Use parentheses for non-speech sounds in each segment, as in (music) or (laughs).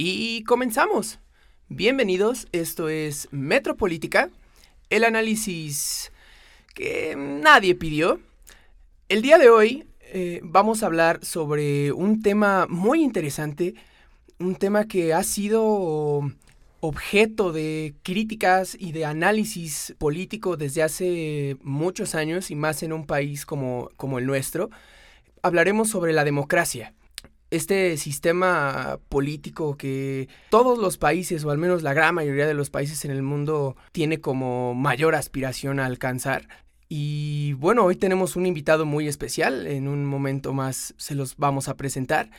Y comenzamos. Bienvenidos, esto es Metropolítica, el análisis que nadie pidió. El día de hoy eh, vamos a hablar sobre un tema muy interesante, un tema que ha sido objeto de críticas y de análisis político desde hace muchos años y más en un país como, como el nuestro. Hablaremos sobre la democracia este sistema político que todos los países, o al menos la gran mayoría de los países en el mundo, tiene como mayor aspiración a alcanzar. Y bueno, hoy tenemos un invitado muy especial, en un momento más se los vamos a presentar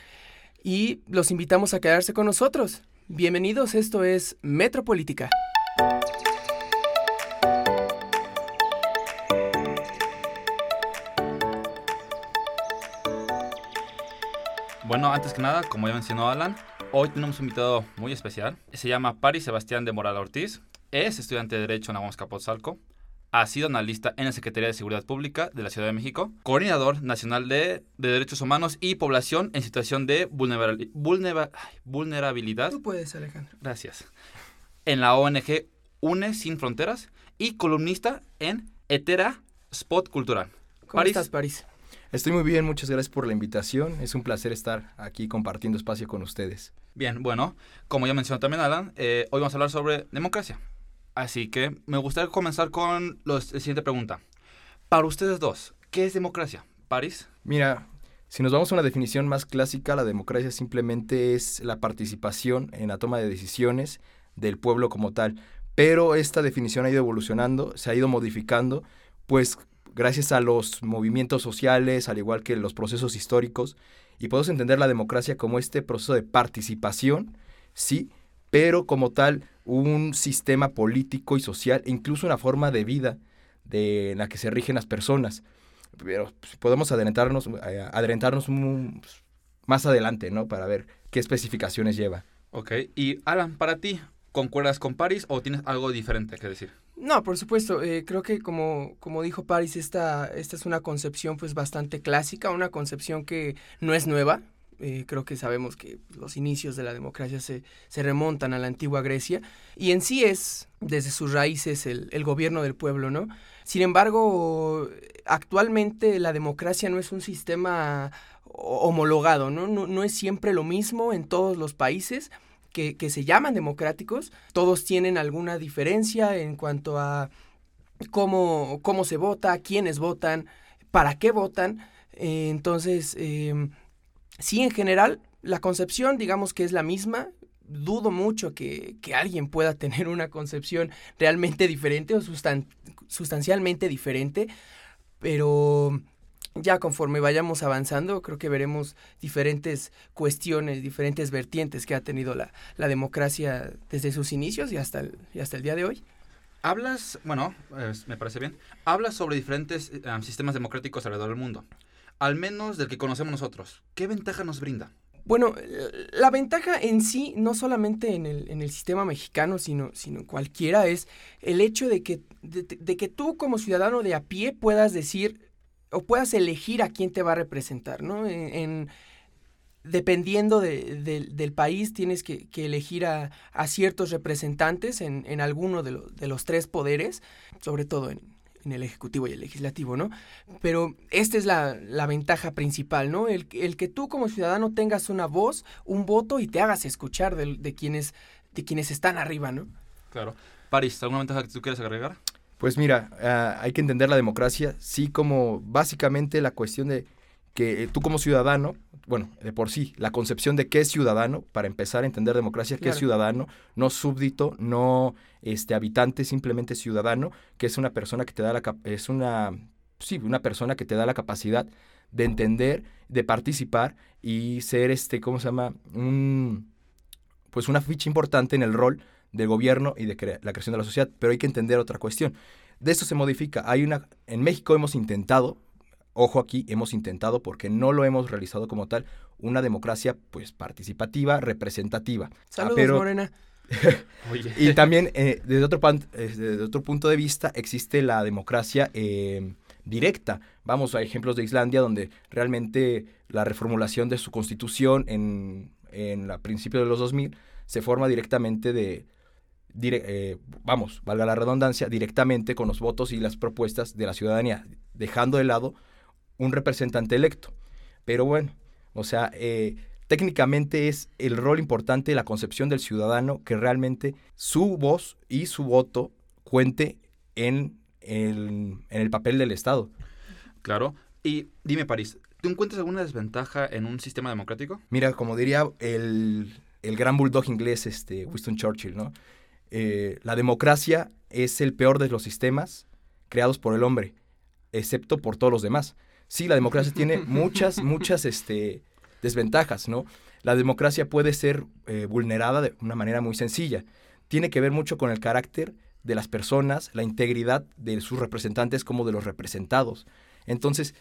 y los invitamos a quedarse con nosotros. Bienvenidos, esto es Metropolítica. Bueno, antes que nada, como ya mencionó Alan, hoy tenemos un invitado muy especial. Se llama Paris Sebastián de Moral Ortiz. Es estudiante de Derecho en Aguas Capotzalco. Ha sido analista en la Secretaría de Seguridad Pública de la Ciudad de México, coordinador nacional de, Derechos Humanos y Población en situación de vulnerabilidad. Tú puedes, Alejandro. Gracias. En la ONG UNE Sin Fronteras y columnista en Etera Spot Cultural. ¿Cómo estás, París? Estoy muy bien, muchas gracias por la invitación. Es un placer estar aquí compartiendo espacio con ustedes. Bien, bueno, como ya mencionó también Alan, eh, hoy vamos a hablar sobre democracia. Así que me gustaría comenzar con la siguiente pregunta. Para ustedes dos, ¿qué es democracia? París. Mira, si nos vamos a una definición más clásica, la democracia simplemente es la participación en la toma de decisiones del pueblo como tal. Pero esta definición ha ido evolucionando, se ha ido modificando, pues gracias a los movimientos sociales, al igual que los procesos históricos, y podemos entender la democracia como este proceso de participación, sí, pero como tal un sistema político y social, e incluso una forma de vida de, en la que se rigen las personas. Pero pues, podemos adelantarnos, eh, adelantarnos más adelante, ¿no? Para ver qué especificaciones lleva. Ok, y Alan, para ti, ¿concuerdas con París o tienes algo diferente que decir? No, por supuesto. Eh, creo que como, como dijo Paris, esta, esta es una concepción pues bastante clásica, una concepción que no es nueva. Eh, creo que sabemos que los inicios de la democracia se, se, remontan a la antigua Grecia y en sí es desde sus raíces el, el gobierno del pueblo, ¿no? Sin embargo, actualmente la democracia no es un sistema homologado, ¿no? No, no es siempre lo mismo en todos los países que, se llaman democráticos, todos tienen alguna diferencia en cuanto a cómo, cómo se vota, quiénes votan, para qué votan. Eh, entonces, em, sí, en general, la concepción, digamos que es la misma. Dudo mucho que, alguien pueda (laughs) tener una concepción realmente diferente o sustancialmente diferente, pero ya conforme vayamos avanzando, creo que veremos diferentes cuestiones, diferentes vertientes que ha tenido la, democracia desde sus inicios y hasta el, y hasta el día de hoy. Hablas, bueno, me parece bien, hablas sobre diferentes eh, sistemas democráticos alrededor del mundo, al menos del que conocemos nosotros. ¿Qué ventaja nos brinda? Bueno, la ventaja en sí, no solamente en el, en el sistema mexicano, sino, sino cualquiera, es el hecho de que, de que tú como ciudadano de a pie puedas decir, o puedas elegir a quién te va a representar, ¿no? En, dependiendo del país, tienes que, elegir a, ciertos representantes en, alguno de, de, los tres poderes, sobre todo en, el Ejecutivo y el Legislativo, ¿no? Pero esta es la, ventaja principal, ¿no? El, el, que tú como ciudadano tengas una voz, un voto y te hagas escuchar de, quienes, de quienes están arriba, ¿no? Claro. París, ¿alguna ventaja que tú quieras agregar? Pues mira, ah, hay que entender la democracia, sí como básicamente la cuestión de que tú como ciudadano, bueno, de por sí, la concepción de qué es ciudadano, para empezar a entender democracia, qué es ciudadano, no súbdito, no este habitante, simplemente ciudadano, que es una persona que te da la es una sí, una persona que te da la capacidad de entender, de participar y ser este, ¿cómo se llama? un pues una ficha importante en el rol del gobierno y de la creación de la sociedad. Pero hay que entender otra cuestión. De esto se modifica. Hay una, en México hemos intentado, ojo aquí, hemos intentado porque no lo hemos realizado como tal, una democracia pues participativa, representativa. Saludos, pero, Morena. (laughs) y también eh, desde, otro desde otro punto de vista existe la democracia eh, directa. Vamos a ejemplos de Islandia donde realmente la reformulación de su constitución en en la principio de los 2000, se forma directamente de, eh, vamos, valga la redundancia, directamente con los votos y las propuestas de la ciudadanía, dejando de lado un representante electo. Pero bueno, o sea, eh, técnicamente es el rol importante de la concepción del ciudadano que realmente su voz y su voto cuente en el, en el papel del Estado. Claro. Y dime, París, ¿tú encuentras alguna desventaja en un sistema democrático? Mira, como diría el, el gran bulldog inglés, este, Winston Churchill, ¿no? Eh, la democracia es el peor de los sistemas creados por el hombre, excepto por todos los demás. Sí, la democracia tiene (laughs) muchas, muchas este, desventajas, ¿no? La democracia puede ser eh, vulnerada de una manera muy sencilla. Tiene que ver mucho con el carácter de las personas, la integridad de sus representantes como de los representados. Entonces,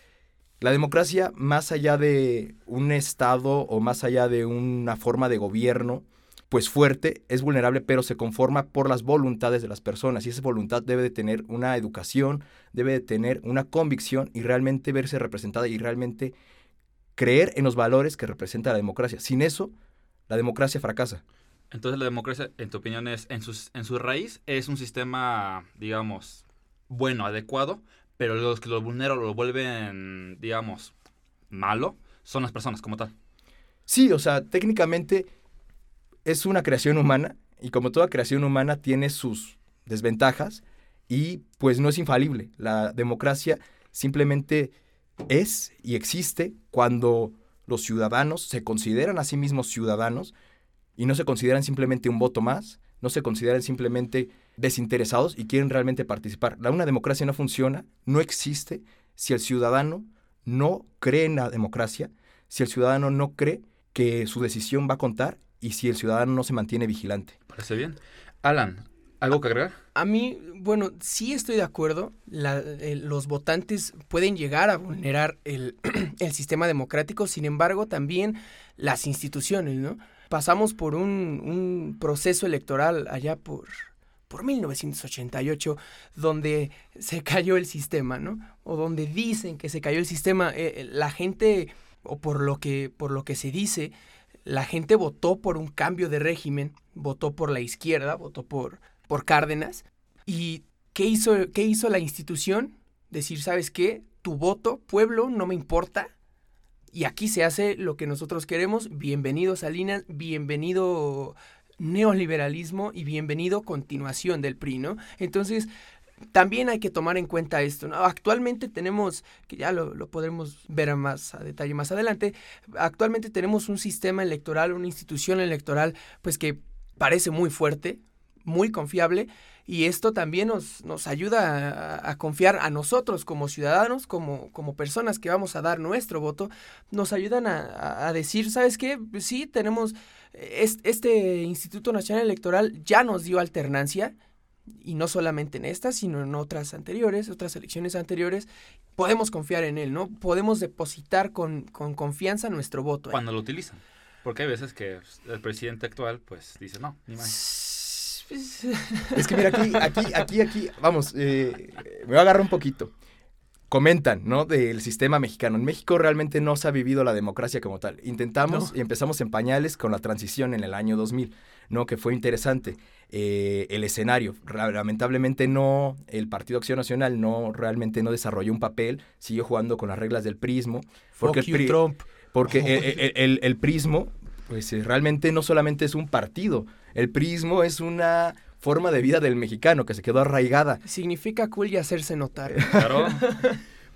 la democracia, más allá de un Estado o más allá de una forma de gobierno, pues fuerte, es vulnerable, pero se conforma por las voluntades de las personas. Y esa voluntad debe de tener una educación, debe de tener una convicción y realmente verse representada y realmente creer en los valores que representa la democracia. Sin eso, la democracia fracasa. Entonces la democracia, en tu opinión, es en, en su raíz es un sistema, digamos, bueno, adecuado, pero los que lo vulneran o lo vuelven, digamos, malo, son las personas como tal. Sí, o sea, técnicamente es una creación humana y como toda creación humana tiene sus desventajas y pues no es infalible. La democracia simplemente es y existe cuando los ciudadanos se consideran a sí mismos ciudadanos y no se consideran simplemente un voto más, no se consideran simplemente desinteresados y quieren realmente participar. Una democracia no funciona, no existe si el ciudadano no cree en la democracia, si el ciudadano no cree que su decisión va a contar y si el ciudadano no se mantiene vigilante. Parece bien. Alan, ¿algo que agregar? A mí, bueno, sí estoy de acuerdo. los votantes pueden llegar a vulnerar el, (clears throat) el, sistema democrático, sin embargo, también las instituciones, ¿no? Pasamos por un, un proceso electoral allá por, por 1988, donde se (laughs) cayó el sistema, ¿no? O donde dicen que se cayó el sistema. Eh, la gente, o por lo que, por lo que se dice, la gente votó por un cambio de régimen, votó por la izquierda, votó por, por Cárdenas. ¿Y qué hizo, qué hizo la institución? Decir, ¿sabes qué? Tu voto, pueblo, no me importa. Y aquí se hace lo que nosotros queremos. Bienvenido Salinas, bienvenido neoliberalismo y bienvenido continuación del PRI, ¿no? Entonces, también hay que tomar en cuenta esto. Actualmente tenemos, que ya lo, lo, podremos ver más a detalle más adelante, actualmente tenemos un sistema electoral, una institución electoral, pues que parece muy fuerte, muy confiable, y esto también nos, nos ayuda a, confiar a nosotros como ciudadanos, como, como personas que vamos a dar nuestro voto, nos ayudan a, a decir, ¿sabes qué? Sí, tenemos, este Instituto Nacional Electoral ya nos dio alternancia, y no solamente en esta, sino en otras anteriores, otras elecciones anteriores, podemos confiar en él, ¿no? Podemos depositar con, con confianza nuestro voto. Cuando lo utilizan. Porque hay veces que el presidente actual, pues, dice, no, ni más. Es que mira, aquí, aquí, aquí, aquí, vamos, eh, me voy a agarrar un poquito. Comentan, ¿no? Del sistema mexicano. En México realmente no se ha vivido la democracia como tal. Intentamos y empezamos en pañales con la transición en el año 2000, ¿no? Que fue interesante. Eh, el escenario. Lamentablemente no, el Partido Acción Nacional no realmente no desarrolló un papel, siguió jugando con las reglas del prismo. Porque, el, Trump. porque (laughs) el, el, prismo, pues eh, realmente no solamente es un partido, el prismo es una forma de vida del mexicano que se quedó arraigada. Significa cool y hacerse notar. (laughs) Claro.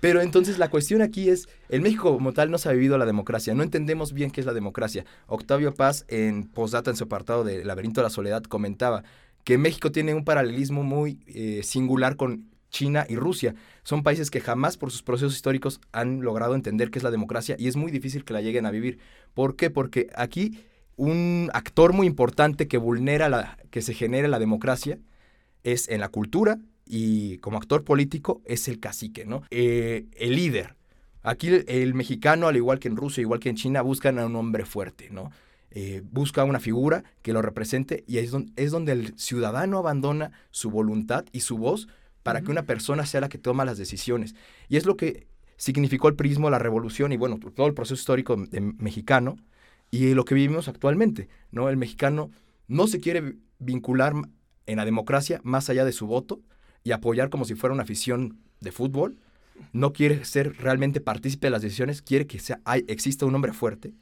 Pero entonces la cuestión aquí es, el México como tal no se ha vivido la democracia, no entendemos bien qué es la democracia. Octavio Paz en postdata en su apartado de Laberinto de la Soledad comentaba que México tiene un paralelismo muy eh, singular con China y Rusia. Son países que jamás por sus procesos históricos han logrado entender qué es la democracia y es muy difícil que la lleguen a vivir. ¿Por qué? Porque aquí un actor muy importante que vulnera la, que se genere la democracia es en la cultura, y como actor político es el cacique, ¿no? Eh, el líder. Aquí el, mexicano, al igual que en Rusia, igual que en China, buscan a un hombre fuerte, ¿no? Eh, busca una figura que lo represente y es donde, es donde el ciudadano abandona su voluntad y su voz para que una persona sea la que toma las decisiones. Y es lo que significó el prismo, la revolución y bueno, todo el proceso histórico mexicano. Y lo que vivimos actualmente, ¿no? El mexicano no se quiere vincular en la democracia más allá de su voto y apoyar como si fuera una afición de fútbol. No quiere ser realmente partícipe de las decisiones, quiere que sea, hay, exista un hombre fuerte,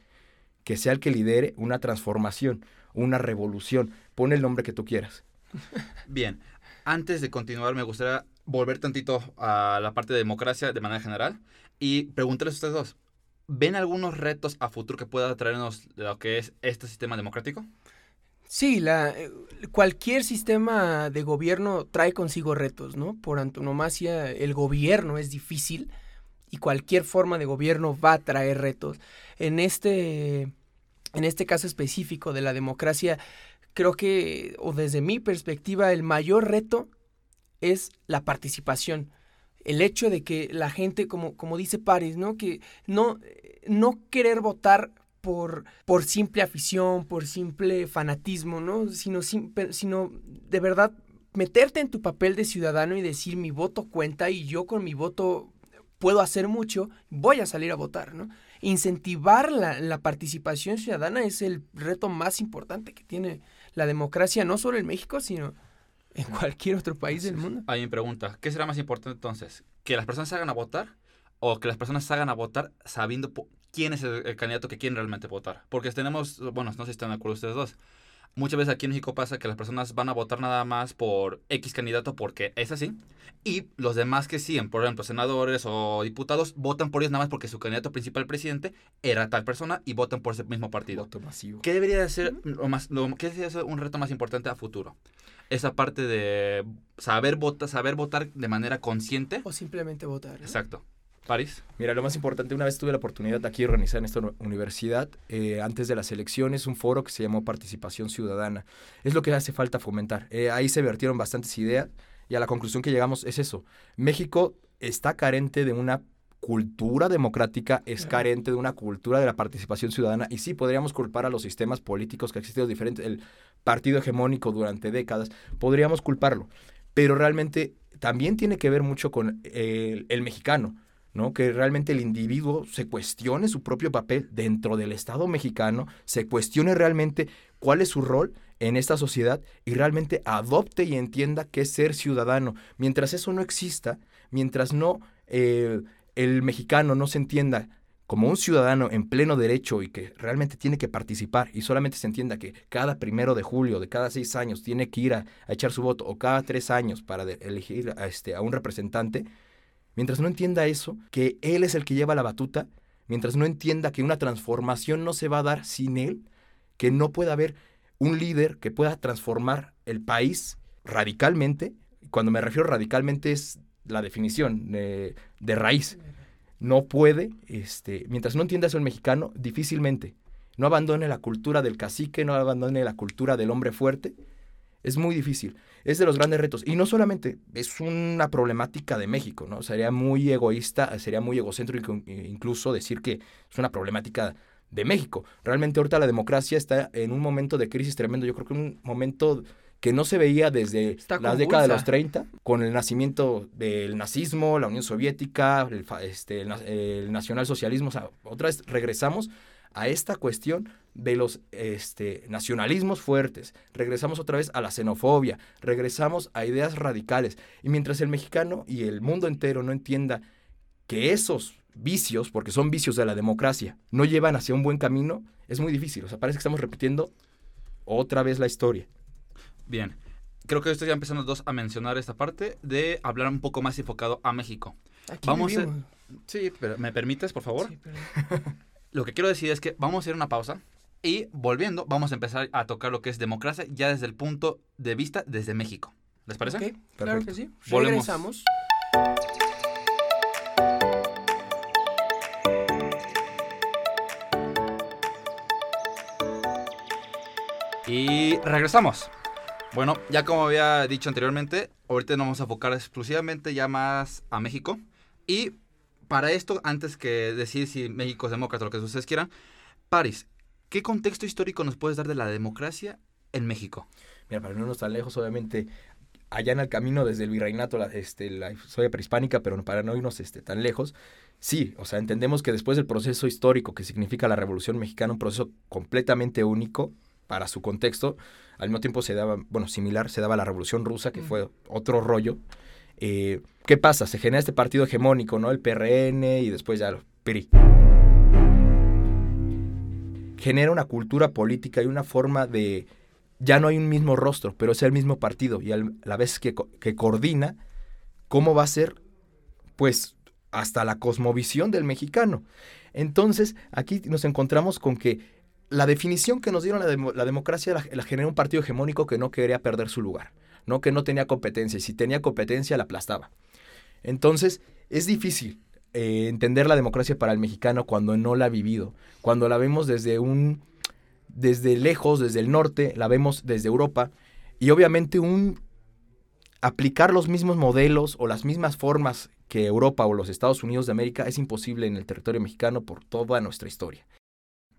que sea el que lidere una transformación, una revolución. Pone el nombre que tú quieras. Bien, antes de continuar me gustaría volver tantito a la parte de democracia de manera general y preguntarles a ustedes dos, ¿ven algunos retos a futuro que pueda traernos lo que es este sistema democrático? Sí, la, eh, cualquier sistema de gobierno trae consigo retos, ¿no? Por antonomasia, el gobierno es difícil y cualquier forma de gobierno va a traer retos. En este, en este caso específico de la democracia, creo que, o desde mi perspectiva, el mayor reto es la participación. El hecho de que la gente, como, como dice Paris, ¿no? Que no, no querer votar por, por simple afición, por simple fanatismo, ¿no? Sino, sino de verdad meterte en tu papel de ciudadano y decir mi voto cuenta y yo con mi voto puedo hacer mucho, voy a salir a votar, ¿no? Incentivar la, la participación ciudadana es el reto más importante que tiene la democracia, no solo en México, sino en cualquier otro país del mundo. Mi pregunta, ¿qué será más importante entonces? ¿Que las personas salgan a votar o que las personas salgan a votar sabiendo quién es el, candidato que quieren realmente votar? Porque tenemos, bueno, no sé si están de acuerdo ustedes dos, Muchas veces aquí en México pasa que las personas van a votar nada más por X candidato porque es así. Y los demás que siguen, por ejemplo, senadores o diputados, votan por ellos nada más porque su candidato principal presidente era tal persona y votan por ese mismo partido. Voto masivo. ¿Qué debería ser, lo más, ¿qué debería ser un reto más importante a futuro? Esa parte de saber, votar, saber votar de manera consciente. O simplemente votar. Exacto. París. Mira, lo más importante, una vez tuve la oportunidad de aquí organizar en esta universidad, eh, antes de las elecciones, un foro que se llamó Participación Ciudadana. Es lo que hace falta fomentar. Eh, ahí se vertieron bastantes ideas y a la conclusión que llegamos es eso. México está carente de una cultura democrática, es carente de una cultura de la participación ciudadana y sí podríamos culpar a los sistemas políticos que han existido diferentes, el partido hegemónico durante décadas, podríamos culparlo, pero realmente también tiene que ver mucho con el mexicano ¿no? Que realmente el individuo se cuestione su propio papel dentro del Estado mexicano, se cuestione realmente cuál es su rol en esta sociedad y realmente adopte y entienda qué es ser ciudadano. Mientras eso no exista, mientras no eh, el mexicano no se entienda como un ciudadano en pleno derecho y que realmente tiene que participar y solamente se entienda que cada primero de julio de cada seis años tiene que ir a, echar su voto o cada tres años para elegir este, a un representante, mientras no entienda eso, que él es el que lleva la batuta, mientras no entienda que una transformación no se va a dar sin él, que no puede haber un líder que pueda transformar el país radicalmente, cuando me refiero radicalmente es la definición de, raíz, no puede, este, mientras no entienda eso el mexicano, difícilmente, no abandone la cultura del cacique, no abandone la cultura del hombre fuerte, es muy difícil. Es de los grandes retos. Y no solamente es una problemática de México, ¿no? Sería muy egoísta, sería muy egocéntrico incluso decir que es una problemática de México. Realmente ahorita la democracia está en un momento de crisis tremendo. Yo creo que un momento que no se veía desde la década de los 30, con el nacimiento del nazismo, la Unión Soviética, el, este, el nacionalsocialismo. O sea, otra vez regresamos a esta cuestión de los este, nacionalismos fuertes, regresamos otra vez a la xenofobia, regresamos a ideas radicales. Y mientras el mexicano y el mundo entero no entienda que esos vicios, porque son vicios de la democracia, no llevan hacia un buen camino, es muy difícil. O sea, parece que estamos repitiendo otra vez la historia. Bien, creo que estoy ya empezando dos a mencionar esta parte de hablar un poco más enfocado a México. Vamos a... Sí, pero ¿me permites, por favor? Sí, pero... (laughs) Lo que quiero decir es que vamos a hacer una pausa y volviendo vamos a empezar a tocar lo que es democracia ya desde el punto de vista desde México. ¿Les parece? Claro que sí. Regresamos. Y regresamos. Bueno, ya como había dicho anteriormente, ahorita nos vamos a enfocar exclusivamente ya más a México. Y para esto, antes que decir si México es demócrata o lo que ustedes quieran, París, ¿qué contexto histórico nos puedes dar de la democracia en México? Mira, para no irnos tan lejos, obviamente, allá en el camino desde el virreinato, la, este, la historia prehispánica, pero para no irnos este, tan lejos, sí, o sea, entendemos que después del proceso histórico que significa la Revolución Mexicana, un proceso completamente único para su contexto, al mismo tiempo se daba, bueno, similar, se daba la Revolución Rusa, que fue otro rollo. Eh, ¿Qué pasa? Se genera este partido hegemónico, ¿no? El PRN y después ya el PRI. Genera una cultura política y una forma de ya no hay un mismo rostro, pero es el mismo partido y a la vez que, que coordina, ¿cómo va a ser? Pues hasta la cosmovisión del mexicano. Entonces, aquí nos encontramos con que la definición que nos dieron la, democracia la, la, generó un partido hegemónico que no quería perder su lugar, no que no tenía competencia, y si tenía competencia la aplastaba. Entonces, es difícil eh, entender la democracia para el mexicano cuando no la ha vivido, cuando la vemos desde un desde lejos, desde el norte, la vemos desde Europa, y obviamente un aplicar los mismos modelos o las mismas formas que Europa o los Estados Unidos de América es imposible en el territorio mexicano por toda nuestra historia.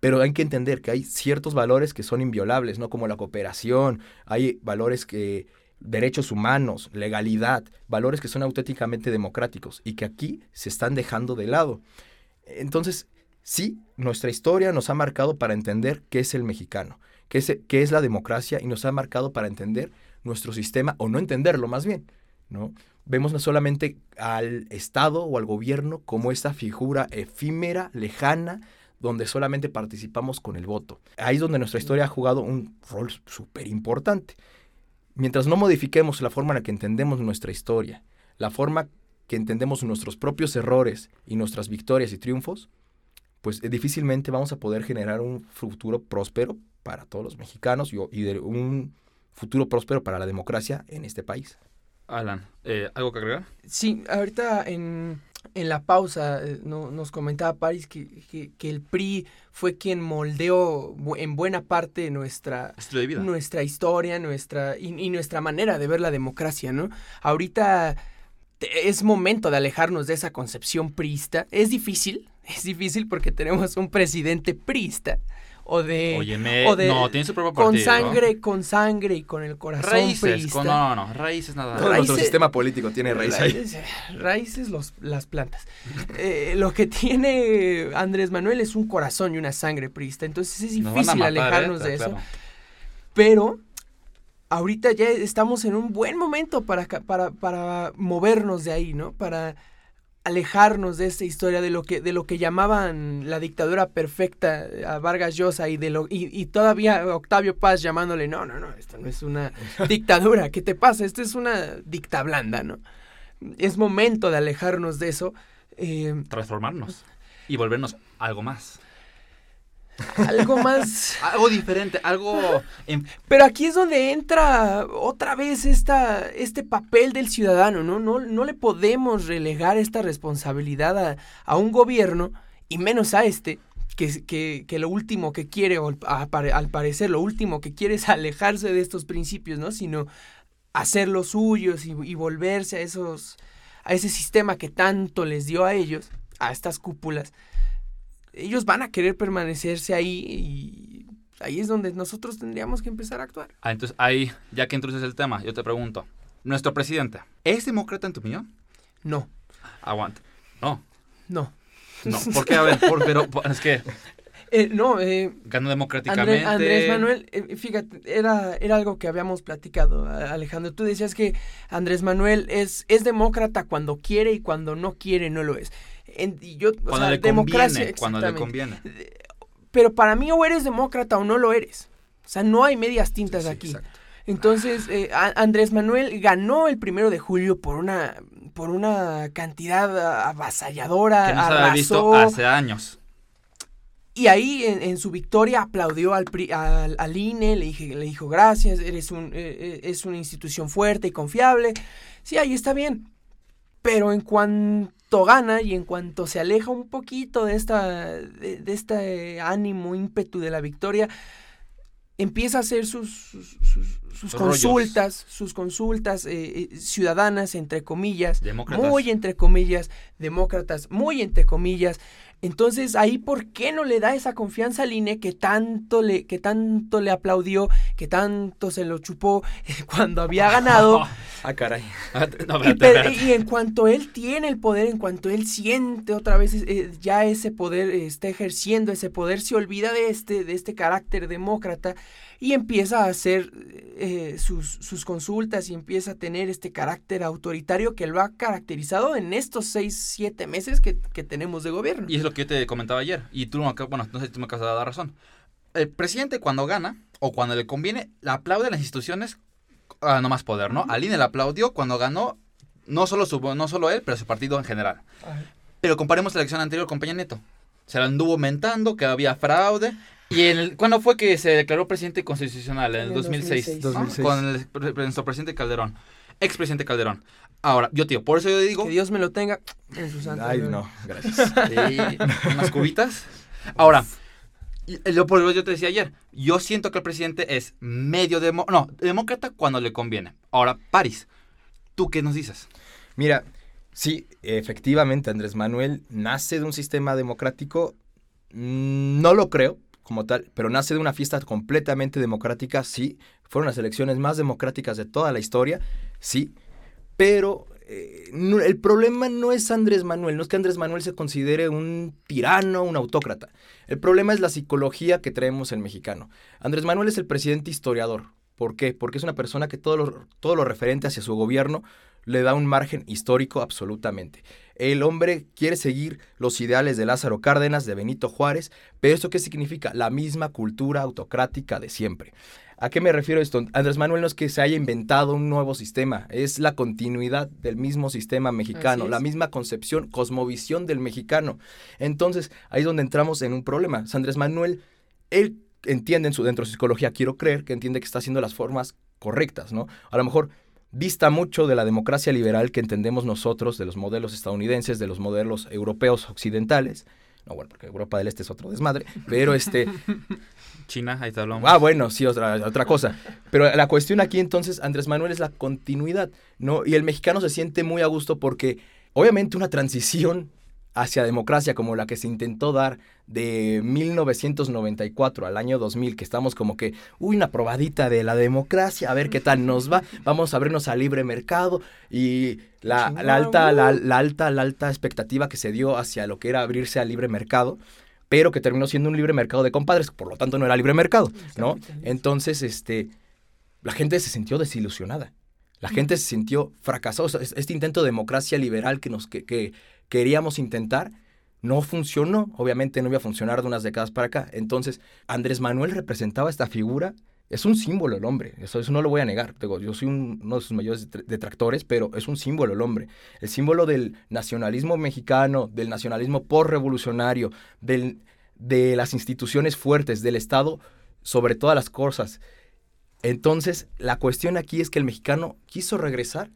Pero hay que entender que hay ciertos valores que son inviolables, ¿no? Como la cooperación, hay valores que derechos humanos, legalidad, valores que son auténticamente democráticos y que aquí se están dejando de lado. Entonces, Sí, nuestra historia nos ha marcado para entender qué es el mexicano, qué es, qué es la democracia y nos ha marcado para entender nuestro sistema o no entenderlo más bien, ¿no? Vemos no solamente al Estado o al gobierno como esta figura efímera, lejana, donde solamente participamos con el voto. Ahí es donde nuestra historia ha jugado un rol súper importante. Mientras no modifiquemos la forma en la que entendemos nuestra historia, la forma que entendemos nuestros propios errores y nuestras victorias y triunfos, pues eh, difícilmente vamos a poder generar un futuro próspero para todos los mexicanos y, un futuro próspero para la democracia en este país. Alan, eh, ¿algo que agregar? Sí, ahorita en, la pausa eh, no, nos comentaba París que, que, el PRI fue quien moldeó en buena parte nuestra, nuestra historia nuestra, y, y, nuestra manera de ver la democracia, ¿no? Ahorita es momento de alejarnos de esa concepción priista. Es difícil, (laughs) es difícil porque tenemos un presidente priista o de, o de no tiene su propio partido, con sangre con sangre y con el corazón raíces no no no raíces nada. Todo nuestro sistema político tiene raíces raíces, los, las plantas. Eh, lo que tiene Andrés Manuel es un corazón y una sangre priista entonces es difícil ¿eh? alejarnos de eso. pero ahorita ya estamos en un buen momento para, para, para movernos de ahí no para alejarnos de esta historia de lo que de lo que llamaban la dictadura perfecta a Vargas Llosa y de lo y, todavía Octavio Paz llamándole no no no esto no es una (laughs) dictadura qué te pasa esto es una dicta blanda no es momento de alejarnos de eso eh, transformarnos y volvernos algo más algo más. (laughs) algo diferente, algo. Pero aquí es donde entra otra vez esta, este papel del ciudadano, ¿no? ¿no? No le podemos relegar esta responsabilidad a, un gobierno, y menos a este, que, que, que, lo último que quiere, o al parecer, lo último que quiere es alejarse de estos principios, ¿no? Sino hacer los suyos y, y volverse a esos. a ese sistema que tanto les dio a ellos, a estas cúpulas ellos van a querer permanecerse ahí y ahí es donde nosotros tendríamos que empezar a actuar. Ah, entonces ahí, ya que introduces el tema, yo te pregunto, ¿nuestro presidente es demócrata en tu opinión? No. Aguanta. No. No. No, (laughs) ¿por qué? A ver, pero es que... (laughs) Eh, no, eh, ganó democráticamente. Andrés, Manuel, eh, fíjate, era, era algo que habíamos platicado, Alejandro. Tú decías que Andrés Manuel es, es demócrata cuando quiere y cuando no quiere no lo es yo, cuando le democracia, cuando le conviene. Pero para mí o eres demócrata o no lo eres. O sea, no hay medias tintas aquí. Entonces, eh, Andrés Manuel ganó el primero de julio por una, por una cantidad avasalladora. Que no se había visto hace años. Y ahí en, su victoria aplaudió al, al, INE, le, dije, le dijo gracias, eres un, eh, eh, es una institución fuerte y confiable. Sí, ahí está bien. Pero en cuanto gana y en cuanto se aleja un poquito de, esta, de, este ánimo, ímpetu de la victoria, empieza a hacer sus, sus, consultas, sus consultas eh, eh, ciudadanas, entre comillas, muy entre comillas, demócratas, muy entre comillas, Entonces, ahí, ¿por qué no le da esa confianza al INE que tanto le, que tanto le aplaudió, que tanto se lo chupó (laughs) cuando había ganado? (laughs) ah, caray. (laughs) No, espérate, espérate. y en cuanto él tiene el poder, en cuanto él siente otra vez eh, ya ese poder, eh, está ejerciendo ese poder, se olvida de este, de este carácter demócrata y empieza a hacer eh, sus, sus consultas y empieza a tener este carácter autoritario que lo ha caracterizado en estos seis, siete meses que, que tenemos de gobierno. Y es lo que yo te comentaba ayer. Y tú, bueno, no sé si tú me acabas de dar razón. El presidente cuando gana o cuando le conviene, le aplaude a las instituciones a no más poder, ¿no? Al INE le aplaudió cuando ganó, no solo, su, no solo él, pero su partido en general. Pero comparemos la elección anterior con Peña Nieto. Se la anduvo mentando, que había fraude. ¿Y el, cuándo fue que se declaró presidente constitucional? En el En el 2006. 2006. ¿no? 2006. Con el pre- nuestro presidente Calderón. Expresidente Calderón. Ahora, yo, tío, por eso yo digo... Que Dios me lo tenga en su santa Ay, no, gracias. Sí, unas cubitas. Ahora, yo, por yo te decía ayer, yo siento que el presidente es medio demo, no, demócrata cuando le conviene. Ahora, París, ¿tú qué nos dices? Mira, sí, efectivamente, Andrés Manuel nace de un sistema democrático, mm, no lo creo como tal, pero nace de una fiesta completamente democrática, sí, fueron las elecciones más democráticas de toda la historia, sí, pero eh, el problema no es Andrés Manuel, no es que Andrés Manuel se considere un tirano, un autócrata, el problema es la psicología que traemos el mexicano. Andrés Manuel es el presidente historiador, ¿por qué? Porque es una persona que todo lo, todo lo referente hacia su gobierno le da un margen histórico absolutamente. El hombre quiere seguir los ideales de Lázaro Cárdenas, de Benito Juárez, pero ¿eso qué significa? La misma cultura autocrática de siempre. ¿A qué me refiero esto? Andrés Manuel no es que se haya inventado un nuevo sistema, es la continuidad del mismo sistema mexicano, la misma concepción, cosmovisión del mexicano. Entonces, ahí es donde entramos en un problema. Andrés Manuel, él entiende en su, dentro de su psicología, quiero creer que entiende que está haciendo las formas correctas, ¿no? A lo mejor dista mucho de la democracia liberal que entendemos nosotros, de los modelos estadounidenses, de los modelos europeos occidentales. No, bueno, porque Europa del Este es otro desmadre, pero este, (laughs) China, ahí te hablamos. Ah, bueno, sí, otra, otra cosa. Pero la cuestión aquí entonces, Andrés Manuel, es la continuidad, ¿no? Y el mexicano se siente muy a gusto porque, obviamente, una transición hacia democracia como la que se intentó dar de 1994 al año 2000, que estamos como que, uy, una probadita de la democracia, a ver qué tal nos va, (laughs) vamos a abrirnos al libre mercado y la, alta, la, la alta, la alta expectativa que se dio hacia lo que era abrirse al libre mercado, pero que terminó siendo un libre mercado de compadres, por lo tanto no era libre mercado, ¿no? Entonces, este, la gente se sintió desilusionada. La gente se sintió fracasada. O sea, es- este intento de democracia liberal que, nos, que, que queríamos intentar no funcionó. Obviamente no iba a funcionar de unas décadas para acá. Entonces, Andrés Manuel representaba esta figura. Es un símbolo el hombre. Eso, eso no lo voy a negar. Digo, yo soy un- uno de sus mayores detr- detractores, pero es un símbolo el hombre. El símbolo del nacionalismo mexicano, del nacionalismo postrevolucionario, de las instituciones fuertes, del Estado sobre todas las cosas. Entonces, la cuestión aquí es que el mexicano quiso regresar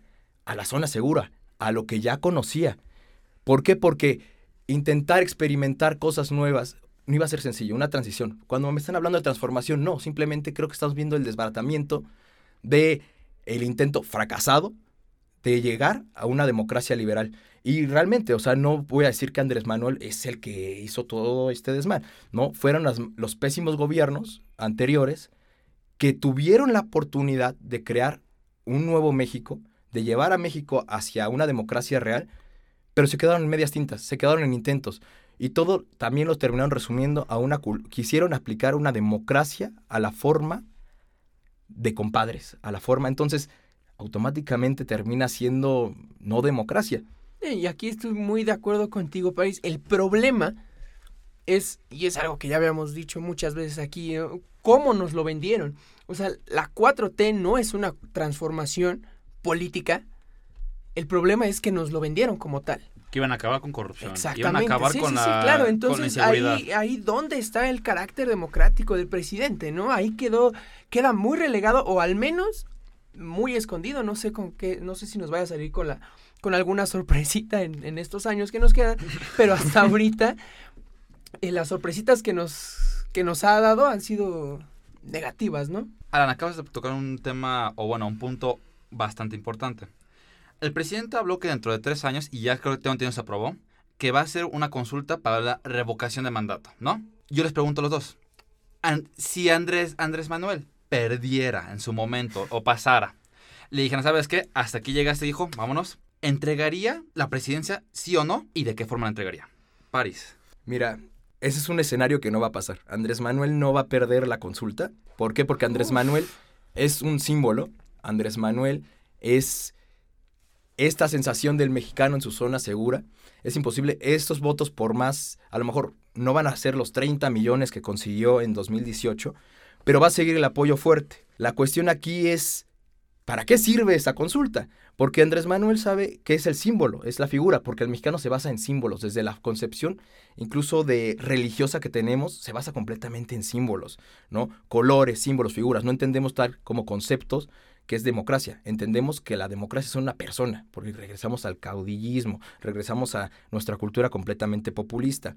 a la zona segura, a lo que ya conocía. ¿Por qué? Porque intentar experimentar cosas nuevas no iba a ser sencillo, una transición. Cuando me están hablando de transformación, no, simplemente creo que estamos viendo el desbaratamiento de el intento fracasado de llegar a una democracia liberal. Y realmente, o sea, no voy a decir que Andrés Manuel es el que hizo todo este desmán, ¿no? Fueron los pésimos gobiernos anteriores que tuvieron la oportunidad de crear un nuevo México, de llevar a México hacia una democracia real, pero se quedaron en medias tintas, se quedaron en intentos. Y todo también lo terminaron resumiendo a una... Quisieron aplicar una democracia a la forma de compadres, a la forma. Entonces, automáticamente termina siendo no democracia. Y aquí estoy muy de acuerdo contigo, París. El problema es, y es algo que ya habíamos dicho muchas veces aquí, cómo nos lo vendieron. O sea, la 4T no es una transformación política. El problema es que nos lo vendieron como tal. Que iban a acabar con corrupción. Exactamente. Iban a acabar sí, con, sí, la, sí, claro. con la Entonces, ahí, ahí dónde está el carácter democrático del presidente, ¿no? Ahí quedó, queda muy relegado, o al menos muy escondido. No sé con qué, no sé si nos vaya a salir con la, con alguna sorpresita en, en estos años que nos quedan, pero hasta (laughs) ahorita eh, las sorpresitas que nos, que nos ha dado han sido negativas, ¿no? Alan, acabas de tocar un tema, o bueno, un punto bastante importante. El presidente habló que dentro de tres años, y ya creo que tengo entendido se aprobó, que va a ser una consulta para la revocación de mandato, ¿no? Yo les pregunto a los dos, si Andrés, Andrés Manuel perdiera en su momento o pasara, le dijeron, ¿sabes qué? Hasta aquí llegaste, hijo, vámonos. ¿Entregaría la presidencia, sí o no? ¿Y de qué forma la entregaría? París. Mira, ese es un escenario que no va a pasar. Andrés Manuel no va a perder la consulta. ¿Por qué? Porque Andrés Manuel es un símbolo. Andrés Manuel es esta sensación del mexicano en su zona segura. Es imposible. Estos votos, por más, a lo mejor no van a ser los 30 millones que consiguió en 2018, pero va a seguir el apoyo fuerte. La cuestión aquí es, ¿para qué sirve esa consulta? Porque Andrés Manuel sabe que es el símbolo, es la figura, porque el mexicano se basa en símbolos, desde la concepción incluso de religiosa que tenemos, se basa completamente en símbolos, ¿no? Colores, símbolos, figuras. No entendemos tal como conceptos que es democracia. Entendemos que la democracia es una persona, porque regresamos al caudillismo, regresamos a nuestra cultura completamente populista.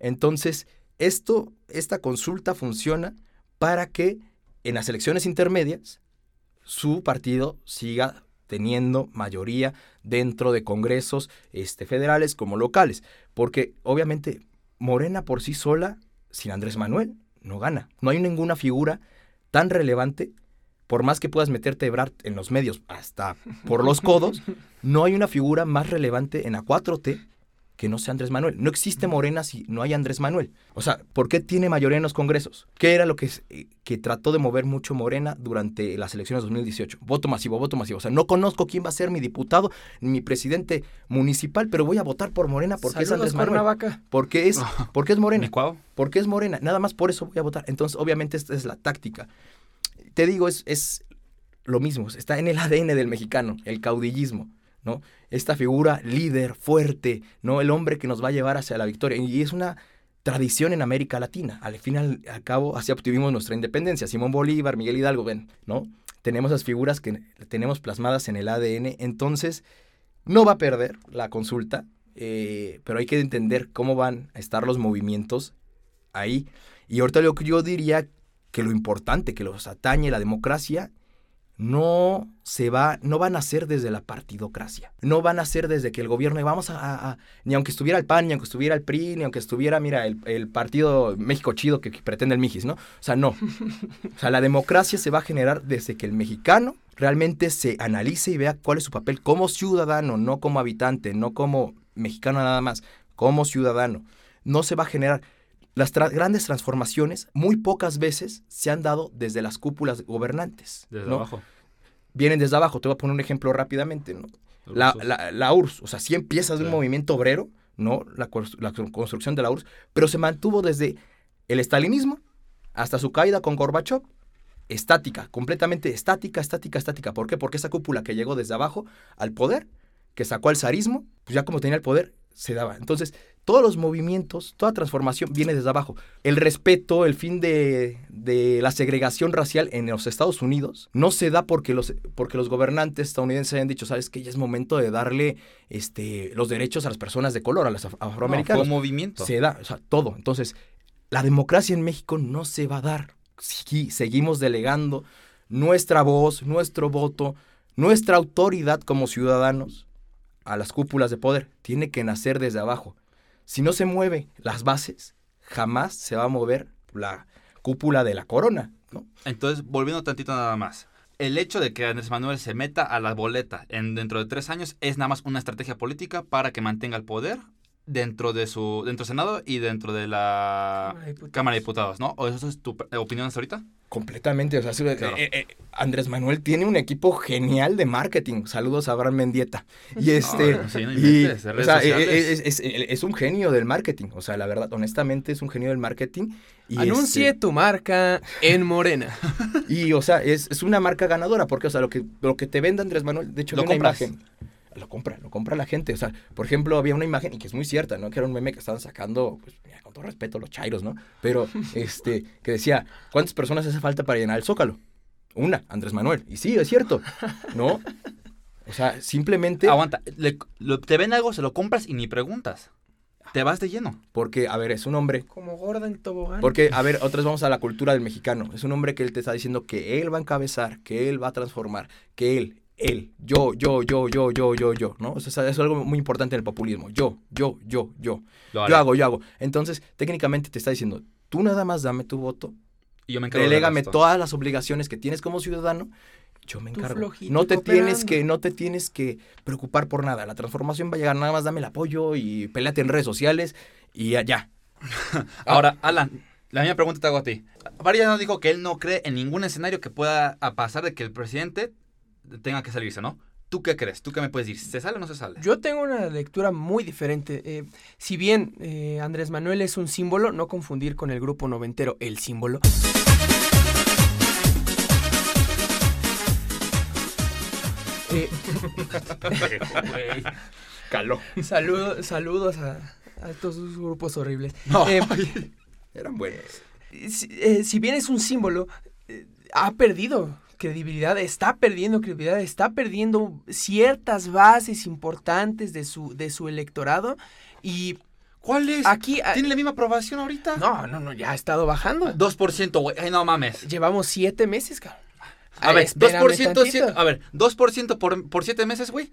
Entonces, esto, esta consulta funciona para que en las elecciones intermedias su partido siga teniendo mayoría dentro de congresos este, federales como locales. Porque obviamente Morena por sí sola, sin Andrés Manuel, no gana. No hay ninguna figura tan relevante, por más que puedas meterte Ebrard en los medios hasta por los codos, (laughs) no hay una figura más relevante en la 4T que no sea Andrés Manuel. No existe Morena si no hay Andrés Manuel. O sea, ¿por qué tiene mayoría en los congresos? ¿Qué era lo que, eh, que trató de mover mucho Morena durante las elecciones de 2018? Voto masivo, voto masivo. O sea, no conozco quién va a ser mi diputado, ni mi presidente municipal, pero voy a votar por Morena porque es Andrés Manuel. Cuernavaca. Porque es, (laughs) porque es Morena. Porque es morena. Nada más por eso voy a votar. Entonces, obviamente, esta es la táctica. Te digo, es, es lo mismo. Está en el ADN del mexicano, el caudillismo, ¿no? Esta figura líder, fuerte, ¿no? El hombre que nos va a llevar hacia la victoria. Y es una tradición en América Latina. Al final, al cabo, así obtuvimos nuestra independencia. Simón Bolívar, Miguel Hidalgo, ven, ¿no? Tenemos esas figuras que tenemos plasmadas en el ADN. Entonces, no va a perder la consulta, eh, pero hay que entender cómo van a estar los movimientos ahí. Y ahorita lo que yo diría que lo importante que los atañe la democracia no se va, no van a ser desde la partidocracia, no van a ser desde que el gobierno, vamos a, ni aunque estuviera el PAN, ni aunque estuviera el PRI, ni aunque estuviera, mira, el, el partido México Chido que, que pretende el Mijis, ¿no? O sea, no. O sea, la democracia se va a generar desde que el mexicano realmente se analice y vea cuál es su papel como ciudadano, no como habitante, no como mexicano nada más, como ciudadano. No se va a generar. Las tra- grandes transformaciones muy pocas veces se han dado desde las cúpulas gobernantes. Desde ¿no? abajo. Vienen desde abajo. Te voy a poner un ejemplo rápidamente. ¿no? La, la, la URSS, o sea, sí empieza de un Sí. movimiento obrero, ¿no? La, la construcción de la URSS, pero se mantuvo desde el estalinismo hasta su caída con Gorbachev, estática, completamente estática, estática, estática. ¿Por qué? Porque esa cúpula que llegó desde abajo al poder, que sacó al zarismo, pues ya como tenía el poder, se daba. Entonces, todos los movimientos, toda transformación viene desde abajo. El respeto, el fin de, de la segregación racial en los Estados Unidos no se da porque los, porque los gobernantes estadounidenses hayan dicho, sabes que ya es momento de darle este, los derechos a las personas de color, a los af- No, fue un movimiento. Se da, o sea, todo. Entonces, la democracia en México no se va a dar si seguimos delegando nuestra voz, nuestro voto, nuestra autoridad como ciudadanos a las cúpulas de poder. Tiene que nacer desde abajo. Si no se mueve las bases, jamás se va a mover la cúpula de la corona, ¿no? Entonces, volviendo tantito nada más. El hecho de que Andrés Manuel se meta a la boleta en, dentro de tres años es nada más una estrategia política para que mantenga el poder dentro de su dentro del Senado y dentro de la Cámara de Diputados. Cámara de Diputados, ¿no? ¿O eso es tu opinión hasta ahorita? Completamente, o sea, sí, eh, Claro. eh, eh, Andrés Manuel tiene un equipo genial de marketing. Saludos a Abraham Mendieta. Y (laughs) este, No, sí, no y, inventes, de o sea, sociales. eh, es, es- es un genio del marketing. O sea, la verdad, honestamente, es un genio del marketing. Y Anuncie este, tu marca en Morena. (laughs) y, o sea, es, es una marca ganadora, porque, o sea, lo que, lo que te vende Andrés Manuel, de hecho, Lo una compras. imagen. Lo compra, lo compra la gente. O sea, por ejemplo, había una imagen, y que es muy cierta, ¿no? Que era un meme que estaban sacando, pues, mira, con todo respeto, los chairos, ¿no? Pero, (laughs) este, que decía, ¿cuántas personas hace falta para llenar el Zócalo? Una, Andrés Manuel. Y sí, es cierto, ¿no? O sea, simplemente Aguanta, le- lo- te ven algo, se lo compras y ni preguntas. Te vas de lleno. porque, a ver, es un hombre Como gorda en tobogán. Porque, a ver, otras vamos a la cultura del mexicano. Es un hombre que él te está diciendo que él va a encabezar, que él va a transformar, que él, él, yo, yo, yo, yo, yo, yo, yo, ¿no? O sea, eso es algo muy importante en el populismo. Yo, yo, yo, yo. Lo Yo hago, yo hago. Entonces, técnicamente te está diciendo, tú nada más dame tu voto, Y yo me encargo del delégame todas las obligaciones que tienes como ciudadano, yo me encargo. No te tienes que, no te tienes que preocupar por nada. La transformación va a llegar, nada más dame el apoyo y peleate en redes sociales y allá. (laughs) Ahora, Alan, la misma pregunta te hago a ti. Varias nos dijo que él no cree en ningún escenario que pueda a pasar de que el presidente tenga que salirse, ¿no? ¿Tú qué crees? ¿Tú qué me puedes decir? ¿Se sale o no se sale? Yo tengo una lectura muy diferente. Eh, si bien eh, Andrés Manuel es un símbolo, no confundir con el grupo noventero, el símbolo. Eh, (laughs) Caló. saludo- saludos a, a estos grupos horribles. No. (laughs) Eran buenos. si, si bien es un símbolo, ha perdido credibilidad, está perdiendo credibilidad, está perdiendo ciertas bases importantes de su, de su electorado. Y ¿Cuál es? aquí... ah, ¿Tiene la misma aprobación ahorita? No, no, no, ya ha estado bajando. 2%, güey. Ay, no mames. Llevamos siete meses, cabrón. A ver, espérame 2%, tantito. siete- a ver, 2% por, por 7 meses, güey.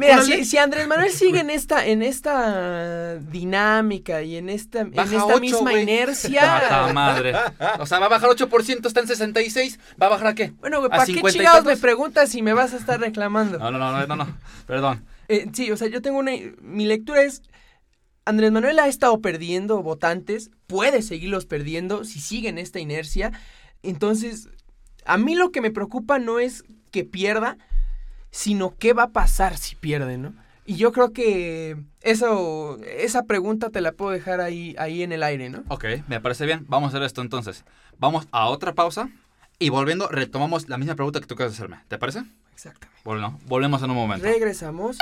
Mira, si, si Andrés Manuel (laughs) sigue en esta, en esta dinámica y en esta, en esta misma inercia. (laughs) Puta madre. O sea, va a bajar 8%, está en 66. ¿Va a bajar a qué? Bueno, güey, ¿A ¿para qué 50 y chingados me preguntas si me vas a estar reclamando? No, no, no, no, no. Perdón. Eh, sí, o sea, yo tengo una... Mi lectura es... Andrés Manuel ha estado perdiendo votantes, puede seguirlos perdiendo si sigue en esta inercia. Entonces, a mí lo que me preocupa no es que pierda, sino qué va a pasar si pierde, ¿no? Y yo creo que eso, esa pregunta te la puedo dejar ahí, ahí en el aire, ¿no? Ok, me parece bien. Vamos a hacer esto entonces. Vamos a otra pausa y volviendo retomamos la misma pregunta que tú quieres hacerme. ¿Te parece? Exactamente. Bueno, volvemos en un momento. Regresamos.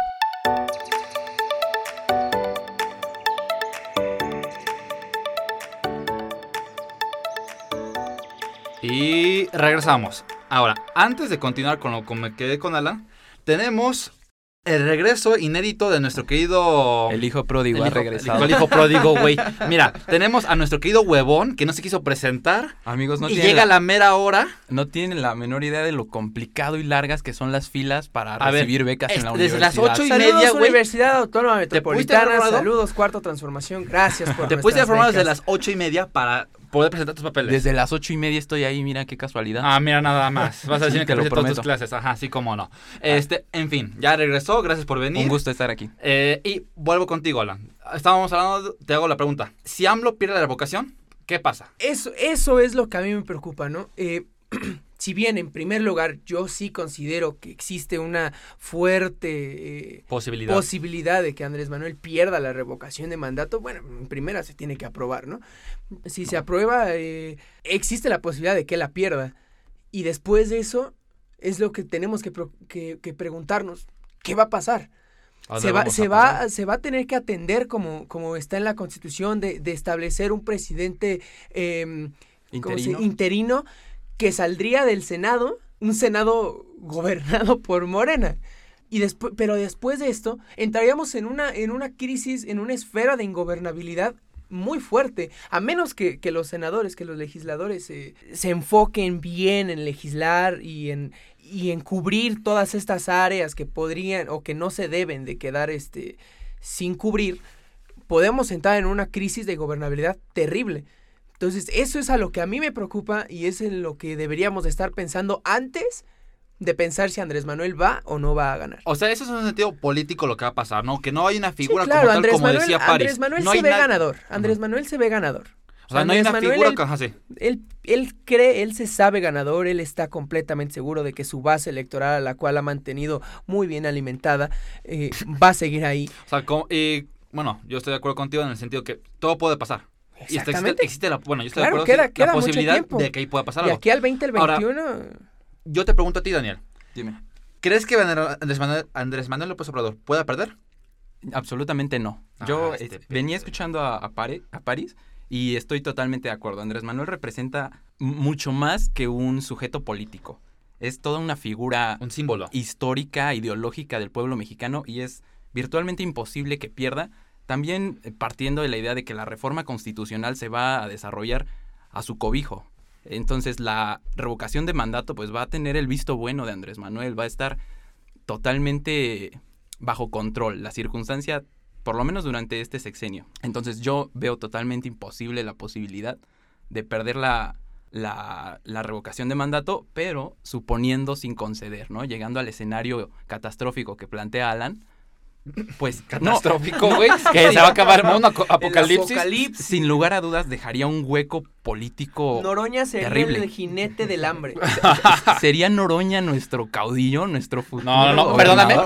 Y regresamos. Ahora, antes de continuar con lo que me quedé con Alan, tenemos el regreso inédito de nuestro querido... El hijo pródigo el ha hijo- regresado. El hijo pródigo, güey. Mira, (laughs) tenemos a nuestro querido huevón que no se quiso presentar Amigos, no y tienen, llega la, la mera hora. no tienen la menor idea de lo complicado y largas que son las filas para A ver, recibir becas en la es- desde las universidad. ocho y Saludos, media, güey. Universidad Autónoma Metropolitana. formado? Saludos, Cuarto Transformación. Gracias por Te nuestras formar desde las ocho y media para poder presentar tus papeles. Desde las ocho y media estoy ahí, mira qué casualidad. Ah, mira, nada más. (laughs) Vas a decir que todas tus prometo. clases. Ajá, sí, cómo no. Este, en fin, ya regresó. Gracias por venir. Un gusto estar aquí. Eh, y vuelvo contigo, Alan. Estábamos hablando, te hago la pregunta. Si AMLO pierde la revocación, ¿qué pasa? Eso, eso es lo que a mí me preocupa, ¿no? Eh, (clears throat) si bien, en primer lugar, yo sí considero que existe una fuerte eh, Posibilidad. posibilidad de que Andrés Manuel pierda la revocación de mandato, bueno, en primera se tiene que aprobar, ¿no? Si se aprueba, eh, existe la posibilidad de que la pierda. Y después de eso, es lo que tenemos que, que- que preguntarnos, ¿qué va a pasar? ¿A dónde Se va, se, a va, se va a tener que atender como, como está en la Constitución de, de establecer un presidente em, ¿cómo se- Interino. Que saldría del Senado, un Senado gobernado (laughs) por Morena. Y después, pero después de esto, entraríamos en una, en una crisis, en una esfera de ingobernabilidad muy fuerte, a menos que, que los senadores, que los legisladores eh, se enfoquen bien en legislar y en, y en cubrir todas estas áreas que podrían o que no se deben de quedar este, sin cubrir, podemos entrar en una crisis de gobernabilidad terrible. Entonces, eso es a lo que a mí me preocupa y es en lo que deberíamos de estar pensando antes de pensar si Andrés Manuel va o no va a ganar. O sea, eso es un sentido político lo que va a pasar, ¿no? Que no hay una Sí, figura claro, como tal, Andrés como Manuel, decía París. Andrés Manuel no se ve na- ganador. Andrés. Manuel se ve ganador. O sea, no hay una Manuel, figura él- que... Ajá, sí. Él, él cree, él se sabe ganador, él está completamente seguro de que su base electoral, a la cual ha mantenido muy bien alimentada, eh, va a seguir ahí. (laughs) O sea, como- y bueno, yo estoy de acuerdo contigo en el sentido que todo puede pasar. Y está- existe, la, bueno, yo estoy Claro, de acuerdo queda- sí, queda la posibilidad de que ahí pueda pasar De algo. aquí al 20, el Ahora- 21... Yo te pregunto a ti, Daniel. Dime. ¿Crees que Andrés Manuel, Andrés Manuel López Obrador pueda perder? Absolutamente no. Yo Ah, este eh, pe- venía escuchando a, a Pare- a París y estoy totalmente de acuerdo. Andrés Manuel representa mucho más que un sujeto político. Es toda una figura Un símbolo. histórica, ideológica del pueblo mexicano y es virtualmente imposible que pierda. También eh, partiendo de la idea de que la reforma constitucional se va a desarrollar a su cobijo. Entonces la revocación de mandato pues va a tener el visto bueno de Andrés Manuel, va a estar totalmente bajo control. La circunstancia, por lo menos durante este sexenio. Entonces yo veo totalmente imposible la posibilidad de perder la, la, la revocación de mandato, pero suponiendo sin conceder, ¿no? Llegando al escenario catastrófico que plantea Alan, pues Catastrófico, güey. que se va a acabar el mundo, apocalipsis. Apocalipsis. sin lugar a dudas dejaría un hueco político. Noroña sería terrible. el jinete del hambre. (laughs) ¿Sería Noroña nuestro caudillo, nuestro futuro? No, no, no, perdóname.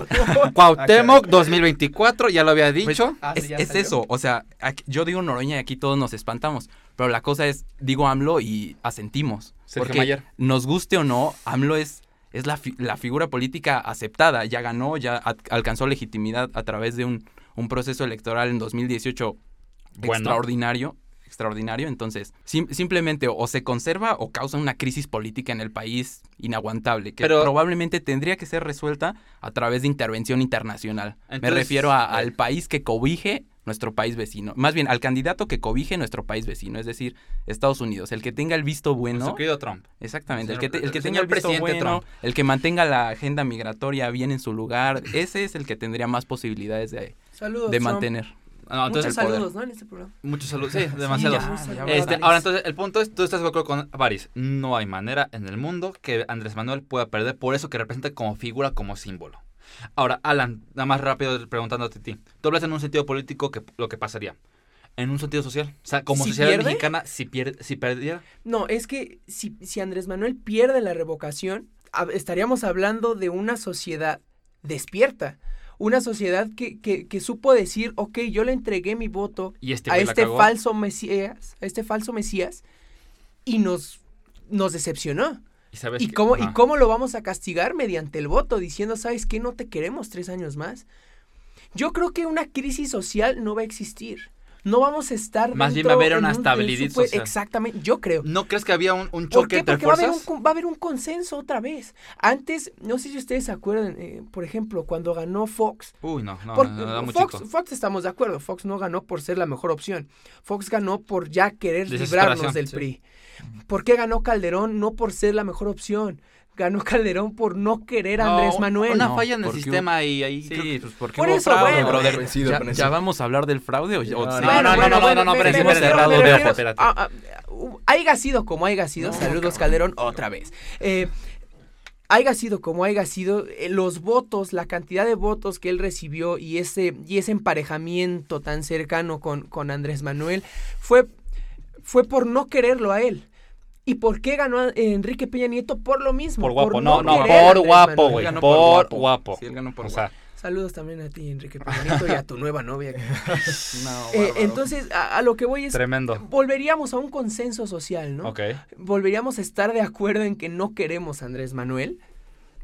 Cuauhtémoc 2024, ya lo había dicho. Ah, Es, ya es eso, o sea, aquí- yo digo Noroña y aquí todos nos espantamos, pero la cosa es, digo AMLO y asentimos. Sergio porque Mayer. nos guste o no, AMLO es, es la, fi- la figura política aceptada, ya ganó, ya alcanzó legitimidad a través de un, un proceso electoral en 2018 Bueno. extraordinario. Extraordinario, entonces sim- simplemente o se conserva o causa una crisis política en el país inaguantable, que Pero- probablemente tendría que ser resuelta a través de intervención internacional. Me refiero a- eh, al país que cobije nuestro país vecino, más bien al candidato que cobije nuestro país vecino, es decir, Estados Unidos, el que tenga el visto bueno, Nuestro querido Trump. exactamente, el que, te- el que el tenga el visto presidente bueno, Trump. el que mantenga la agenda migratoria bien en su lugar, ese es el que tendría más posibilidades de, Saludos, de Trump. mantener. No, Muchos entonces, el poder. saludos, ¿no? En este programa. muchos saludos. Sí, demasiados. ya, Sí, ya, ya, Este, ahora, entonces, el punto es, tú estás de acuerdo con Baris. No hay manera en el mundo que Andrés Manuel pueda perder por eso que representa como figura, como símbolo. Ahora, Alan, nada más rápido preguntándote a ti. Tú hablas en un sentido político que lo que pasaría. En un sentido social. O sea, como ¿Si sociedad pierde? mexicana, si, pierde, si perdiera. No, es que si, si Andrés Manuel pierde la revocación, estaríamos hablando de una sociedad despierta. Una sociedad que, que, que supo decir, ok, yo le entregué mi voto Y este a este falso mesías, a este falso mesías, y nos, nos decepcionó. ¿Y, sabes ¿Y que- cómo, ¿Y cómo lo vamos a castigar? Mediante el voto, diciendo, ¿sabes qué? No te queremos tres años más. Yo creo que una crisis social no va a existir. No vamos a estar. Más bien va a haber en una un- estabilidad supe- social. Exactamente, yo creo. ¿No crees que había un, un ¿Por choque qué? entre Porque va a, haber un, fuerzas? va a haber un consenso otra vez. Antes, no sé si ustedes se acuerdan, eh, por ejemplo, cuando ganó Fox. Uy, no, no, Por- no, no, Fox, estamos de acuerdo, Fox no ganó por ser la mejor opción. Fox ganó por ya querer librarnos del sí. PRI. ¿Por qué ganó Calderón? No por ser la mejor opción. Ganó Calderón por no querer a No, Andrés Manuel. Una No, falla en el sistema y ahí... Sí, pues porque Por hubo eso, fraude, bueno, brother. ¿Ya, vamos a hablar del fraude o ya- o No, sí? no, no, no, no, no, no, pero hemos cerrado de ojo, espérate. ah, ah, haya sido como haya sido, saludos Calderón otra vez. Eh, haya sido como haya sido, eh, los votos, la cantidad de votos que él recibió y ese, y ese emparejamiento tan cercano con, con Andrés Manuel fue, fue por no quererlo a él. ¿Y por qué ganó a- Enrique Peña Nieto? Por lo mismo. Por guapo, no, no, por guapo, güey. Por guapo. Sí, él ganó por O sea, Saludos también a ti, Enrique Peña Nieto, y a tu nueva novia. (laughs) No, Eh, entonces, a, a lo que voy es, tremendo. volveríamos a un consenso social, ¿no? Ok. Volveríamos a estar de acuerdo en que no queremos a Andrés Manuel.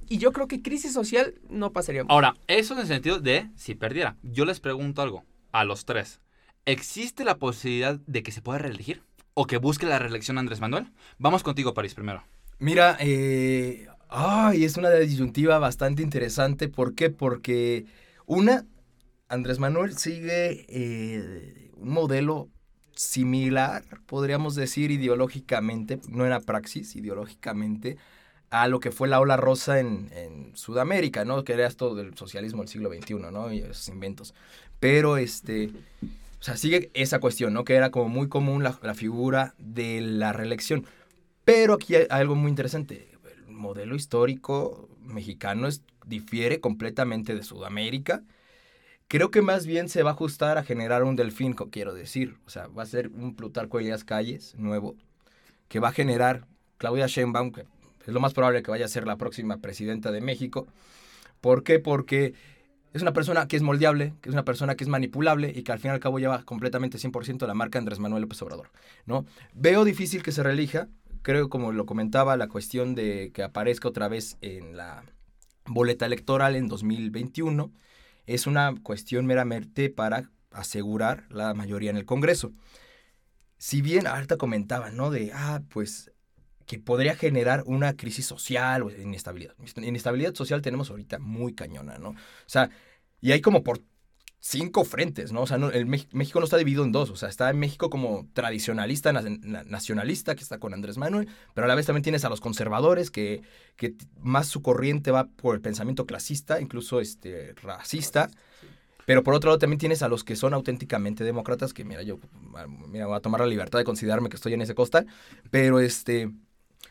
Y yo creo que crisis social no pasaría. Ahora, eso en el sentido de si perdiera. Yo les pregunto algo a los tres. ¿Existe la posibilidad de que se pueda reelegir? ¿O que busque la reelección Andrés Manuel? Vamos contigo, París, primero. Mira, eh, ay, es una disyuntiva bastante interesante. ¿Por qué? Porque una, Andrés Manuel sigue eh, un modelo similar, podríamos decir, ideológicamente, no en la praxis, ideológicamente, a lo que fue la ola rosa en, en Sudamérica, ¿no? Que era esto del socialismo del siglo XXI, ¿no? Y esos inventos. Pero, este, o sea, sigue esa cuestión, ¿no? Que era como muy común la, figura de la reelección. Pero aquí hay algo muy interesante. El modelo histórico mexicano difiere completamente de Sudamérica. Creo que más bien se va a ajustar a generar un delfín, quiero decir. O sea, va a ser un Plutarco Elías Calles nuevo, que va a generar Claudia Sheinbaum, que es lo más probable que vaya a ser la próxima presidenta de México. ¿Por qué? Porque es una persona que es moldeable, que es una persona que es manipulable y que al fin y al cabo lleva completamente 100% la marca Andrés Manuel López Obrador, ¿no? Veo difícil que se reelija, creo como lo comentaba, la cuestión de que aparezca otra vez en la boleta electoral en 2021 es una cuestión meramente para asegurar la mayoría en el Congreso. Si bien ahorita comentaba, ¿no? De, ah, pues que podría generar una crisis social o inestabilidad. Inestabilidad social tenemos ahorita muy cañona, ¿no? O sea, y hay como por cinco frentes, ¿no? O sea, no, el Mex- México no está dividido en dos, o sea, está en México como tradicionalista, na- na- nacionalista, que está con Andrés Manuel, pero a la vez también tienes a los conservadores, que, que más su corriente va por el pensamiento clasista, incluso este, racista, pero por otro lado también tienes a los que son auténticamente demócratas, que mira, yo mira, voy a tomar la libertad de considerarme que estoy en ese costal, pero este...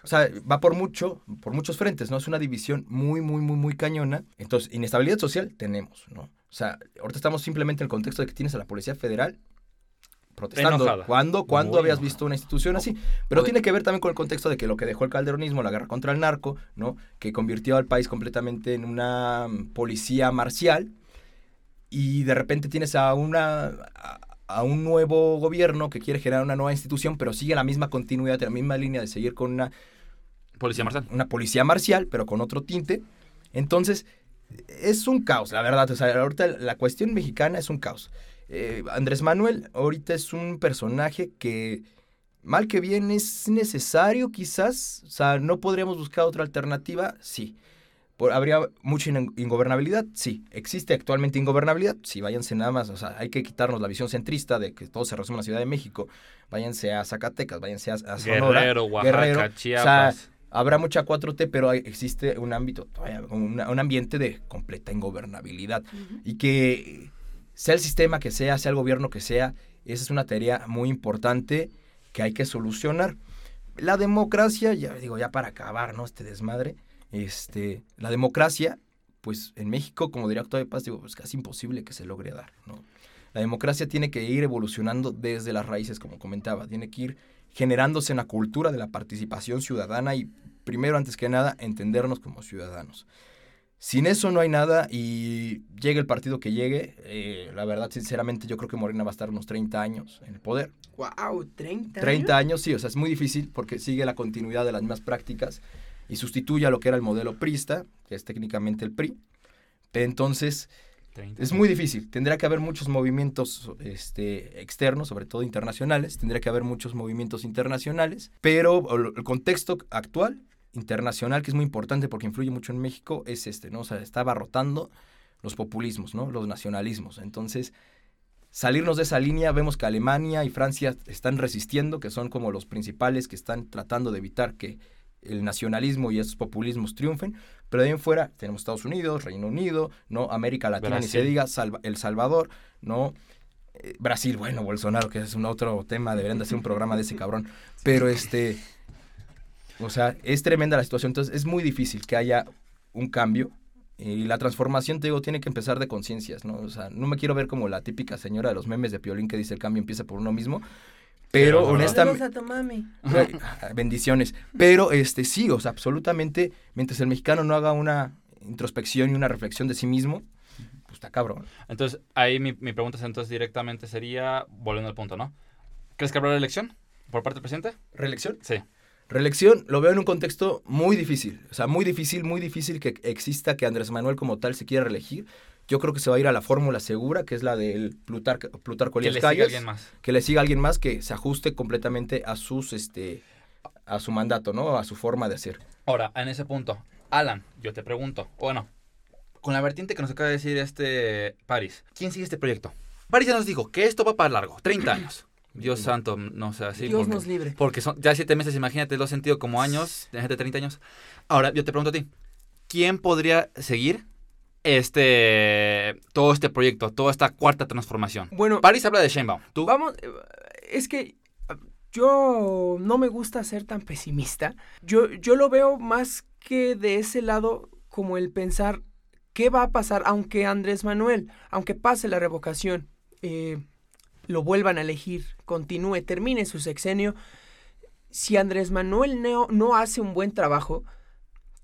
O sea, va por mucho, por muchos frentes, ¿no? Es una división muy, muy, muy, muy cañona. Entonces, inestabilidad social tenemos, ¿no? O sea, ahorita estamos simplemente en el contexto de que tienes a la Policía Federal protestando. Enojada. ¿Cuándo, ¿cuándo Muy habías enojada. visto una institución así? Pero tiene que ver también con el contexto de que lo que dejó el calderonismo, la guerra contra el narco, ¿no? Que convirtió al país completamente en una policía marcial y de repente tienes a una a, a un nuevo gobierno que quiere generar una nueva institución, pero sigue la misma continuidad, la misma línea de seguir con una Policía Marcial. una policía marcial, pero con otro tinte. Entonces, es un caos, la verdad. O sea, ahorita la cuestión mexicana es un caos. Eh, Andrés Manuel ahorita es un personaje que, mal que bien, es necesario quizás. O sea, ¿no podríamos buscar otra alternativa? Sí. Por- ¿Habría mucha in- ingobernabilidad? Sí. ¿Existe actualmente ingobernabilidad? Sí, váyanse nada más. O sea, hay que quitarnos la visión centrista de que todo se resume en la Ciudad de México. Váyanse a Zacatecas, váyanse a, a Sonora. Guerrero, Oaxaca, Guerrero. O sea, Chiapas. Habrá mucha 4T, pero hay- existe un ámbito, un ambiente de completa ingobernabilidad. Y que sea el sistema que sea, sea el gobierno que sea, esa es una tarea muy importante que hay que solucionar. La democracia, ya digo, ya para acabar, ¿no? Este desmadre, este, la democracia, pues en México, como diría Octavio Paz, digo, es casi imposible que se logre dar, ¿no? La democracia tiene que ir evolucionando desde las raíces, como comentaba, tiene que ir generándose una cultura de la participación ciudadana y primero, antes que nada, entendernos como ciudadanos. Sin eso no hay nada y llegue el partido que llegue, eh, la verdad, sinceramente, yo creo que Morena va a estar unos 30 años en el poder. Wow, 30. 30 años, sí, o sea, es muy difícil porque sigue la continuidad de las mismas prácticas y sustituye a lo que era el modelo prista, que es técnicamente el PRI. Entonces, es muy difícil. Tendría que haber muchos movimientos este, externos, sobre todo internacionales. Tendría que haber muchos movimientos internacionales. Pero el el contexto actual, internacional, que es muy importante porque influye mucho en México, es este, ¿no? O sea, está abarrotando los populismos, ¿no? Los nacionalismos. Entonces, salirnos de esa línea, vemos que Alemania y Francia están resistiendo, que son como los principales que están tratando de evitar que el nacionalismo y esos populismos triunfen, pero de ahí en fuera tenemos Estados Unidos, Reino Unido, ¿no? América Latina, ni se diga, Salva- El Salvador, ¿no? Eh, Brasil, bueno, Bolsonaro, que es un otro tema, deberían de hacer un programa de ese cabrón, (laughs) pero este, o sea, es tremenda la situación, entonces es muy difícil que haya un cambio, y la transformación, te digo, tiene que empezar de conciencias, ¿no? O sea, no me quiero ver como la típica señora de los memes de Piolín que dice el cambio empieza por uno mismo, pero honestamente... Saludos a tu mami. Ay, Bendiciones. Pero este sí, o sea, absolutamente, mientras el mexicano no haga una introspección y una reflexión de sí mismo, pues está cabrón. Entonces, ahí mi, mi pregunta es, entonces directamente sería, volviendo al punto, ¿no? ¿Crees que habrá elección por parte del presidente? ¿Reelección? Sí. Reelección lo veo en un contexto muy difícil. O sea, muy difícil, muy difícil que exista que Andrés Manuel como tal se quiera reelegir. Yo creo que se va a ir a la fórmula segura, que es la del Plutarco, Plutarco Que Elías le siga alguien más. Que le siga alguien más que se ajuste completamente a sus, este, a su mandato, ¿no? A su forma de hacer. Ahora, en ese punto, Alan, yo te pregunto, bueno, con la vertiente que nos acaba de decir este Paris, ¿quién sigue este proyecto? Paris ya nos dijo que esto va para largo, 30 (clears throat) años. Dios santo, no sé así. Dios porque, nos libre. porque son ya 7 meses, imagínate, lo he sentido como años, de gente de 30 años. Ahora, yo te pregunto a ti, ¿quién podría seguir este todo este proyecto, toda esta cuarta transformación? Bueno, Paris habla de Sheinbaum. ¿Tú? Vamos, eh, es que ah, yo no me gusta ser tan pesimista. Yo, yo lo veo más que de ese lado como el pensar qué va a pasar, aunque Andrés Manuel, aunque pase la revocación, eh, lo vuelvan a elegir, continúe, termine su sexenio. Si Andrés Manuel no, no hace un buen trabajo,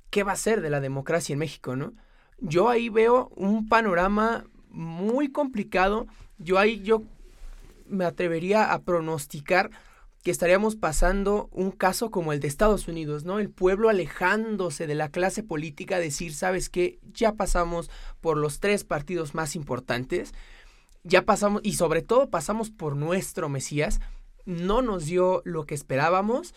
¿qué va a ser de la democracia en México, no? Yo ahí veo un panorama muy complicado. Yo ahí yo me atrevería a pronosticar que estaríamos pasando un caso como el de Estados Unidos, ¿no? El pueblo alejándose de la clase política, decir, ¿sabes qué? Ya pasamos por los tres partidos más importantes, ya pasamos, y sobre todo pasamos por nuestro Mesías, no nos dio lo que esperábamos,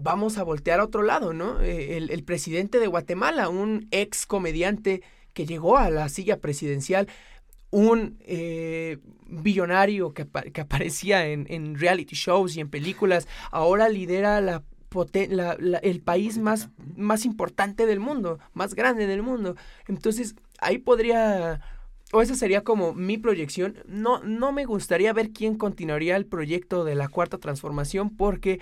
vamos a voltear a otro lado, ¿no? Eh, El, el presidente de Guatemala, un ex comediante que llegó a la silla presidencial, un eh, billonario que, que aparecía en, en reality shows y en películas, ahora lidera la- el país más, más importante del mundo, más grande del mundo. Entonces, ahí podría, o esa sería como mi proyección. No, no me gustaría ver quién continuaría el proyecto de la cuarta transformación porque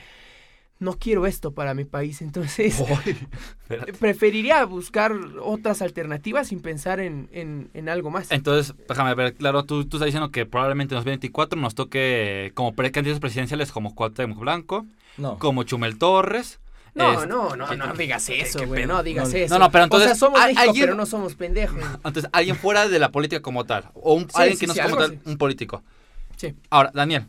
no quiero esto para mi país. Entonces, (laughs) Espérate. preferiría buscar otras alternativas sin pensar en, en- en algo más. Entonces, déjame ver, claro, tú, tú estás diciendo que probablemente en los 24 nos toque como pre- candidatos presidenciales como Cuauhtémoc Blanco, No. como Chumel Torres. No, este- no, no, no digas eso, güey, no digas No, eso. no, no, pero O sea, entonces, somos ¿a- México, alguien- pero no somos pendejos. (laughs) Entonces, alguien fuera de la política como tal, o un, Sí, alguien sí, que no sí, sea como tal, un político. Sí. Ahora, Daniel, yo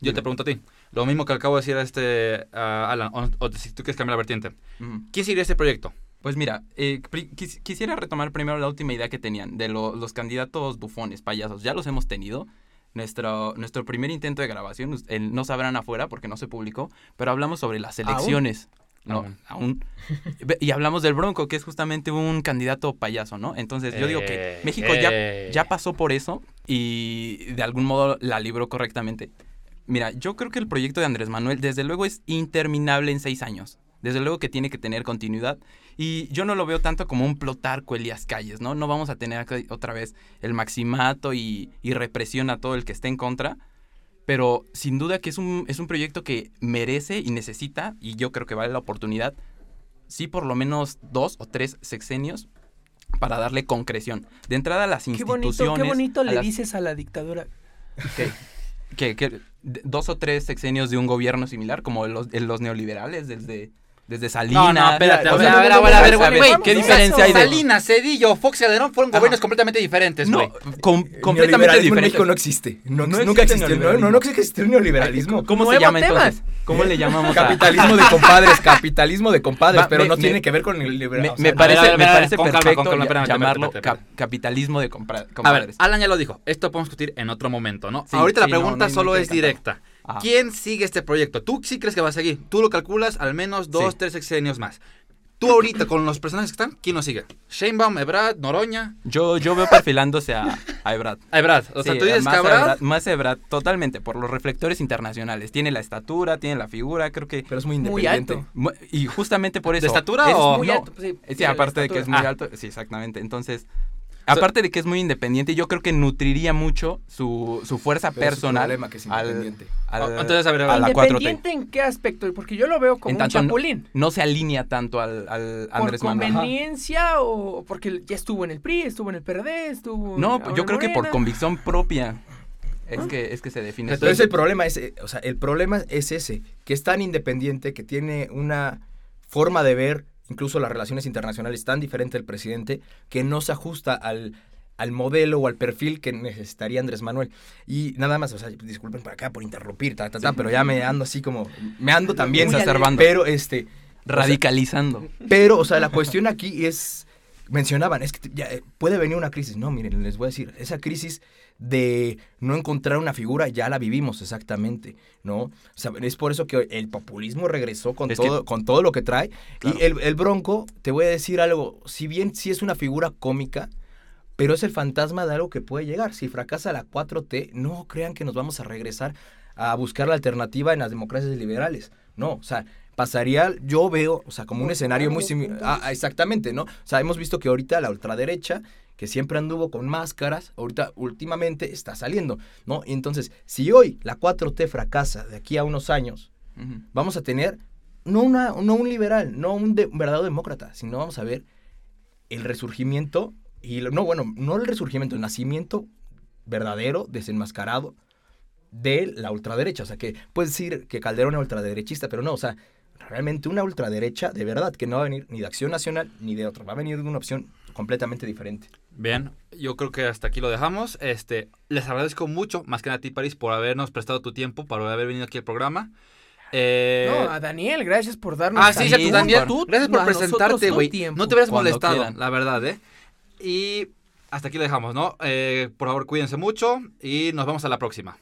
Dime. te pregunto a ti, lo mismo que acabo de decir a este a Alan, o, o si tú quieres cambiar la vertiente. Ujú. ¿Quién sería este proyecto? Pues mira, eh, quis- quisiera retomar primero la última idea que tenían de lo- los candidatos bufones, payasos. Ya los hemos tenido. Nuestro, nuestro primer intento de grabación, el- no sabrán afuera porque no se publicó, pero hablamos sobre las elecciones. No, Aún. Y hablamos del Bronco, que es justamente un candidato payaso, ¿no? Entonces yo digo que Eh, México ya, eh. ya pasó por eso y de algún modo la libró correctamente. Mira, yo creo que el proyecto de Andrés Manuel, desde luego, es interminable en seis años. Desde luego que tiene que tener continuidad. Y yo no lo veo tanto como un plotarco Elías Calles, ¿no? No vamos a tener otra vez el maximato y, y represión a todo el que esté en contra. Pero sin duda que es un, es un proyecto que merece y necesita, y yo creo que vale la oportunidad, sí por lo menos dos o tres sexenios para darle concreción. De entrada a las Qué instituciones... bonito, qué bonito le las- dices a la dictadura. que- que d- dos o tres sexenios de un gobierno similar, como los, los neoliberales, desde, desde Salinas. No, no, espérate, O a sea, ver, a ver, no, a ver, a ver, no, güey, ¿qué vamos, diferencia hay de...? Salinas, Cedillo, Fox y Calderón fueron Ajá. gobiernos completamente diferentes, No, güey. com- El completamente diferentes. México no existe. No, No nunca existe existió. No, no, no existió el neoliberalismo. ¿Cómo se llama tema. entonces? ¿Cómo le llamamos a...? Capitalismo de compadres, capitalismo de compadres, Va, pero me- no me- tiene que ver con el Me, liberalismo. me parece, perfecto llamarlo capitalismo de compra- A ver, compadres. Alan ya lo dijo, esto podemos discutir en otro momento, ¿no? Ahorita la no, pregunta no, no solo es directa. Ajá. ¿Quién sigue este proyecto? ¿Tú sí crees que va a seguir? Tú lo calculas al menos dos, Sí. tres sexenios más. Tú ahorita, con los personajes que están, ¿quién lo sigue? Sheinbaum, Ebrard, Noroña, Yo, yo veo perfilándose a, a Ebrard. Ebrard. O sea, Sí, tú dices más que Ebrard- más Ebrard, totalmente, por los reflectores internacionales. Tiene la estatura, tiene la figura, creo que... Pero es muy Muy independiente. alto. mu- Y justamente por ¿De eso... estatura es o- Muy no, alto, sí, Sí, sí, la aparte de que es muy Ah. alto, sí, exactamente. Entonces, aparte de que es muy independiente, yo creo que nutriría mucho su, su fuerza Pero es personal problema que es al- independiente. al- Oh, entonces, a ver, a la 4T. ¿Independiente en qué aspecto? Porque yo lo veo como En un tanto chapulín. No se alinea tanto al, al ¿Por Andrés Manuel. conveniencia o porque ya estuvo en el PRI, estuvo en el PRD, estuvo... No, yo creo que por convicción propia es que, es que se define. Pero ese problema es, eh, o sea, el problema es ese, que es tan independiente, que tiene una forma de ver incluso las relaciones internacionales tan diferente del presidente, que no se ajusta al, al modelo o al perfil que necesitaría Andrés Manuel. Y nada más, o sea, disculpen por acá por interrumpir, ta, ta, ta, pero ya me ando así como, me ando también exacerbando. Pero este, Radicalizando. pero, o sea, la cuestión aquí es, mencionaban, es que ya, eh, puede venir una crisis. No, miren, les voy a decir, esa crisis de no encontrar una figura ya la vivimos exactamente, ¿no? O sea, es por eso que el populismo regresó con, Es que- todo, con todo lo que trae. Claro. Y el, el Bronco, te voy a decir algo, si bien sí es una figura cómica, pero es el fantasma de algo que puede llegar. Si fracasa la 4T, no crean que nos vamos a regresar a buscar la alternativa en las democracias liberales. No, o sea, pasaría, yo veo, o sea, como un escenario muy similar. Ah, exactamente, ¿no? O sea, hemos visto que ahorita la ultraderecha, que siempre anduvo con máscaras, ahorita últimamente está saliendo, ¿no? Y entonces, si hoy la 4T fracasa de aquí a unos años, vamos a tener no, una, no un liberal, no un, de- un verdadero demócrata, sino vamos a ver el resurgimiento, y no, bueno, no el resurgimiento, el nacimiento verdadero, desenmascarado de la ultraderecha. O sea, que puedes decir que Calderón es ultraderechista, pero no, o sea, realmente una ultraderecha de verdad, que no va a venir ni de Acción Nacional ni de otra, va a venir de una opción completamente diferente. Bien, yo creo que hasta aquí lo dejamos. Este, les agradezco mucho, más que nada a ti, París, por habernos prestado tu tiempo, por haber venido aquí al programa. Eh, No, a Daniel, gracias por darnos... Ah, sí, sí, a ti, Daniel. tú- Gracias por presentarte, güey. No te hubieras molestado, quieran. la verdad, ¿eh? Y hasta aquí lo dejamos, ¿no? Eh, por favor, cuídense mucho y nos vemos a la próxima.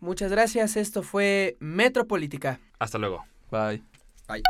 Muchas gracias, esto fue Metropolítica. Hasta luego. Bye. Bye.